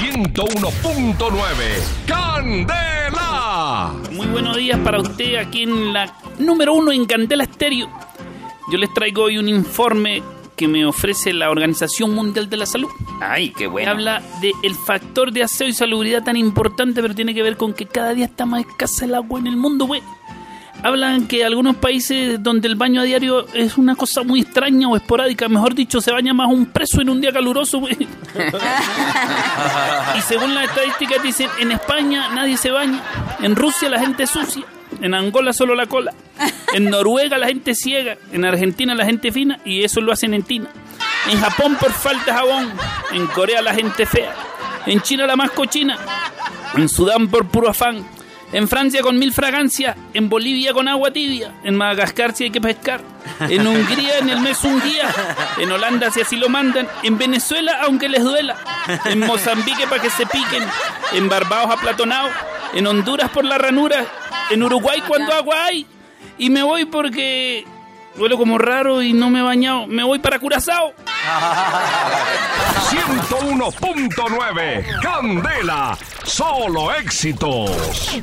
101.9 Candela. Muy buenos días para usted aquí en la número uno en Candela Estéreo. Yo les traigo hoy un informe que me ofrece la Organización Mundial de la Salud. Ay, qué bueno. Habla del el factor de aseo y salubridad tan importante, pero tiene que ver con que cada día está más escasa el agua en el mundo, güey. Hablan que algunos países donde el baño a diario es una cosa muy extraña o esporádica, mejor dicho, se baña más un preso en un día caluroso, güey. y según las estadísticas dicen, en España nadie se baña, en Rusia la gente es sucia, en Angola solo la cola, en Noruega la gente ciega, en Argentina la gente fina y eso lo hacen en Tina. En Japón por falta de jabón, en Corea la gente fea, en China la más cochina, en Sudán por puro afán, en Francia con mil fragancias, en Bolivia con agua tibia, en Madagascar si hay que pescar, en Hungría en el mes un día, en Holanda si así lo mandan, en Venezuela aunque les duela, en Mozambique para que se piquen, en Barbados aplatonados, en Honduras por la ranura, en Uruguay cuando agua hay, y me voy porque huelo como raro y no me he bañado, me voy para Curazao. 101.9 Candela. Solo éxitos.